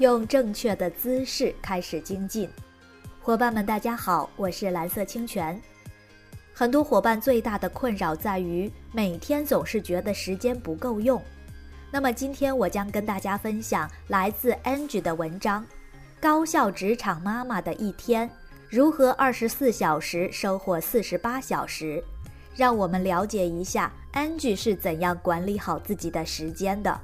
用正确的姿势开始精进。伙伴们，大家好，我是蓝色清泉。很多伙伴最大的困扰在于每天总是觉得时间不够用。那么今天我将跟大家分享来自 Angie 的文章：高效职场妈妈的一天，如何二十四小时收获四十八小时？让我们了解一下 Angie 是怎样管理好自己的时间的。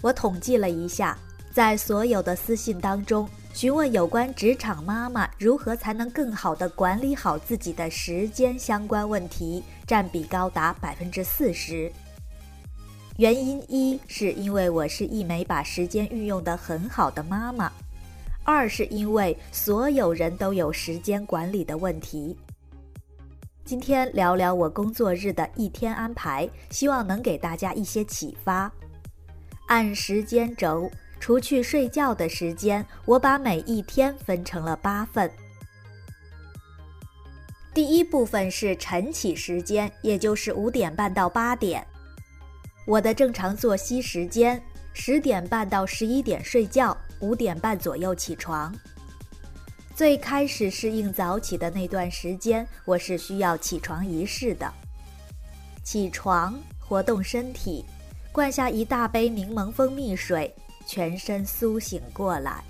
我统计了一下，在所有的私信当中，询问有关职场妈妈如何才能更好的管理好自己的时间相关问题，占比高达百分之四十。原因一是因为我是一枚把时间运用得很好的妈妈，二是因为所有人都有时间管理的问题。今天聊聊我工作日的一天安排，希望能给大家一些启发。按时间轴，除去睡觉的时间，我把每一天分成了八份。第一部分是晨起时间，也就是五点半到八点。我的正常作息时间：十点半到十一点睡觉，五点半左右起床。最开始适应早起的那段时间，我是需要起床仪式的。起床，活动身体。灌下一大杯柠檬蜂蜜水，全身苏醒过来。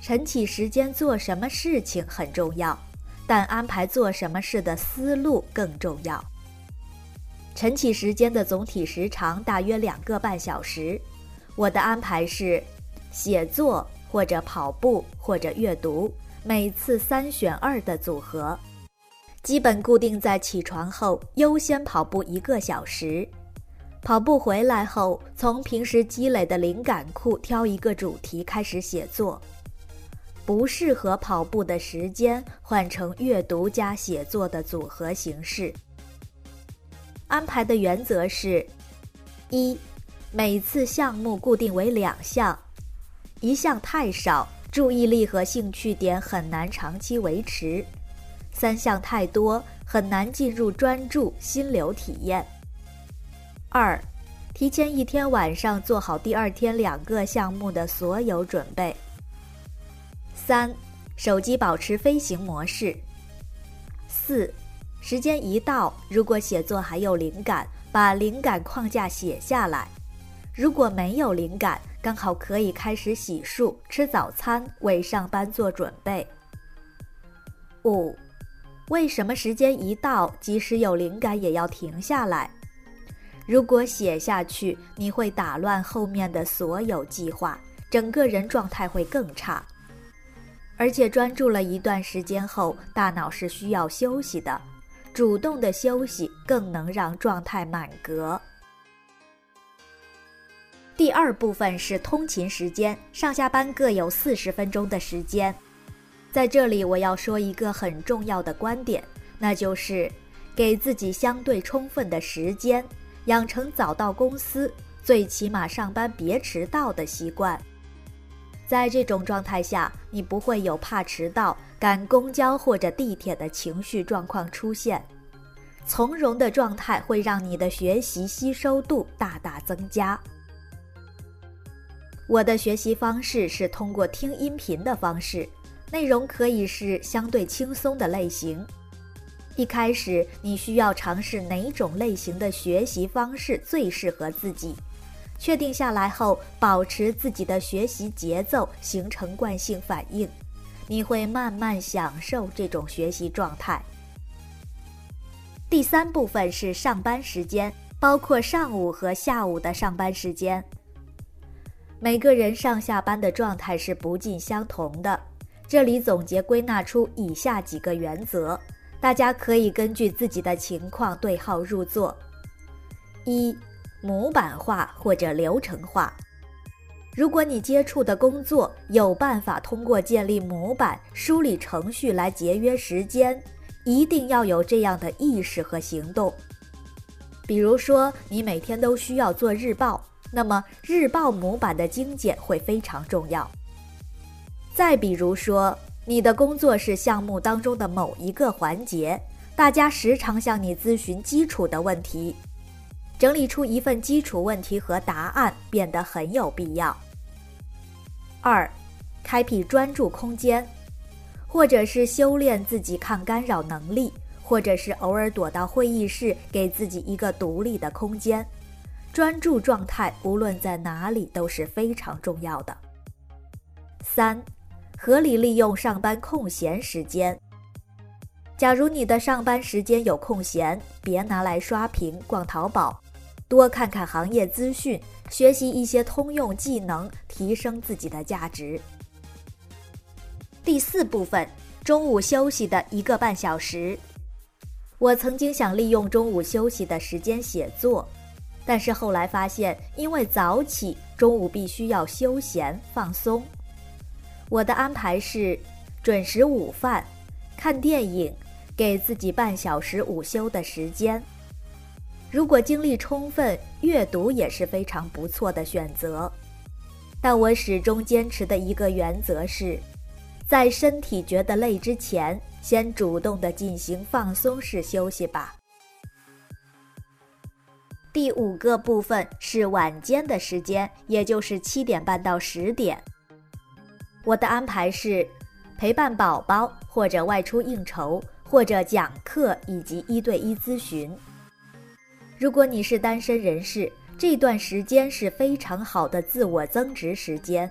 晨起时间做什么事情很重要，但安排做什么事的思路更重要。晨起时间的总体时长大约两个半小时，我的安排是写作或者跑步或者阅读，每次三选二的组合，基本固定在起床后优先跑步一个小时。跑步回来后，从平时积累的灵感库挑一个主题开始写作。不适合跑步的时间，换成阅读加写作的组合形式。安排的原则是：一，每次项目固定为两项，一项太少，注意力和兴趣点很难长期维持；三项太多，很难进入专注心流体验。二，提前一天晚上做好第二天两个项目的所有准备。三，手机保持飞行模式。四，时间一到，如果写作还有灵感，把灵感框架写下来；如果没有灵感，刚好可以开始洗漱、吃早餐，为上班做准备。五，为什么时间一到，即使有灵感也要停下来？如果写下去，你会打乱后面的所有计划，整个人状态会更差。而且专注了一段时间后，大脑是需要休息的，主动的休息更能让状态满格。第二部分是通勤时间，上下班各有四十分钟的时间。在这里，我要说一个很重要的观点，那就是给自己相对充分的时间。养成早到公司，最起码上班别迟到的习惯。在这种状态下，你不会有怕迟到、赶公交或者地铁的情绪状况出现。从容的状态会让你的学习吸收度大大增加。我的学习方式是通过听音频的方式，内容可以是相对轻松的类型。一开始，你需要尝试哪种类型的学习方式最适合自己。确定下来后，保持自己的学习节奏，形成惯性反应，你会慢慢享受这种学习状态。第三部分是上班时间，包括上午和下午的上班时间。每个人上下班的状态是不尽相同的，这里总结归纳出以下几个原则。大家可以根据自己的情况对号入座。一、模板化或者流程化。如果你接触的工作有办法通过建立模板、梳理程序来节约时间，一定要有这样的意识和行动。比如说，你每天都需要做日报，那么日报模板的精简会非常重要。再比如说，你的工作是项目当中的某一个环节，大家时常向你咨询基础的问题，整理出一份基础问题和答案变得很有必要。二，开辟专注空间，或者是修炼自己抗干扰能力，或者是偶尔躲到会议室，给自己一个独立的空间。专注状态无论在哪里都是非常重要的。三，合理利用上班空闲时间。假如你的上班时间有空闲，别拿来刷屏、逛淘宝，多看看行业资讯，学习一些通用技能，提升自己的价值。第四部分，中午休息的一个半小时。我曾经想利用中午休息的时间写作，但是后来发现，因为早起，中午必须要休闲放松。我的安排是准时午饭，看电影。给自己半小时午休的时间。如果精力充分，阅读也是非常不错的选择。但我始终坚持的一个原则是，在身体觉得累之前，先主动的进行放松式休息吧。第五个部分是晚间的时间，也就是七点半到十点。我的安排是陪伴宝宝或者外出应酬。或者讲课以及一对一咨询。如果你是单身人士，这段时间是非常好的自我增值时间；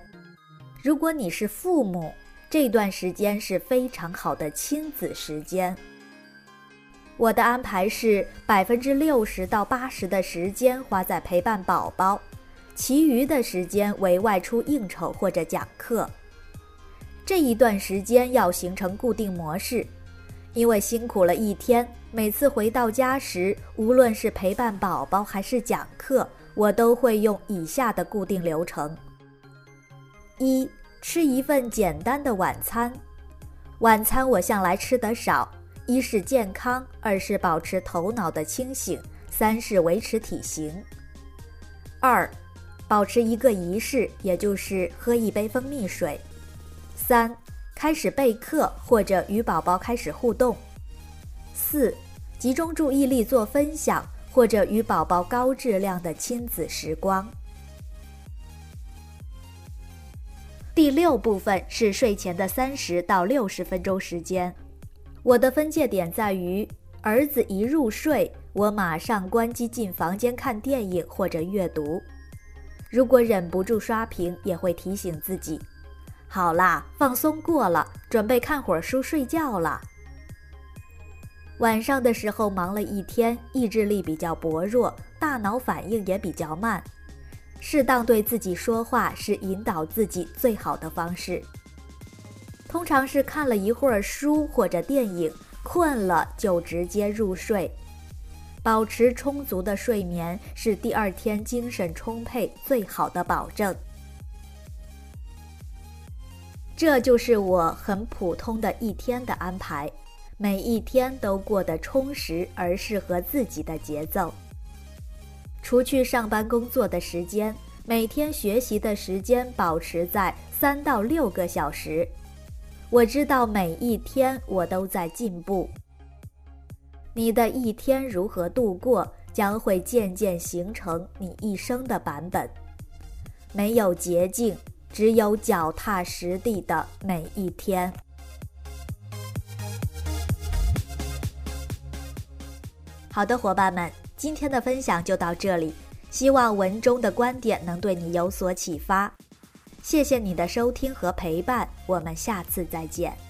如果你是父母，这段时间是非常好的亲子时间。我的安排是百分之六十到八十的时间花在陪伴宝宝，其余的时间为外出应酬或者讲课。这一段时间要形成固定模式。因为辛苦了一天，每次回到家时，无论是陪伴宝宝还是讲课，我都会用以下的固定流程：一、吃一份简单的晚餐。晚餐我向来吃得少，一是健康，二是保持头脑的清醒，三是维持体型。二、保持一个仪式，也就是喝一杯蜂蜜水。三。开始备课或者与宝宝开始互动。四，集中注意力做分享或者与宝宝高质量的亲子时光。第六部分是睡前的三十到六十分钟时间。我的分界点在于，儿子一入睡，我马上关机进房间看电影或者阅读。如果忍不住刷屏，也会提醒自己。好啦，放松过了，准备看会儿书睡觉了。晚上的时候忙了一天，意志力比较薄弱，大脑反应也比较慢。适当对自己说话是引导自己最好的方式。通常是看了一会儿书或者电影，困了就直接入睡。保持充足的睡眠是第二天精神充沛最好的保证。这就是我很普通的一天的安排，每一天都过得充实而适合自己的节奏。除去上班工作的时间，每天学习的时间保持在三到六个小时。我知道每一天我都在进步。你的一天如何度过，将会渐渐形成你一生的版本。没有捷径。只有脚踏实地的每一天。好的，伙伴们，今天的分享就到这里，希望文中的观点能对你有所启发。谢谢你的收听和陪伴，我们下次再见。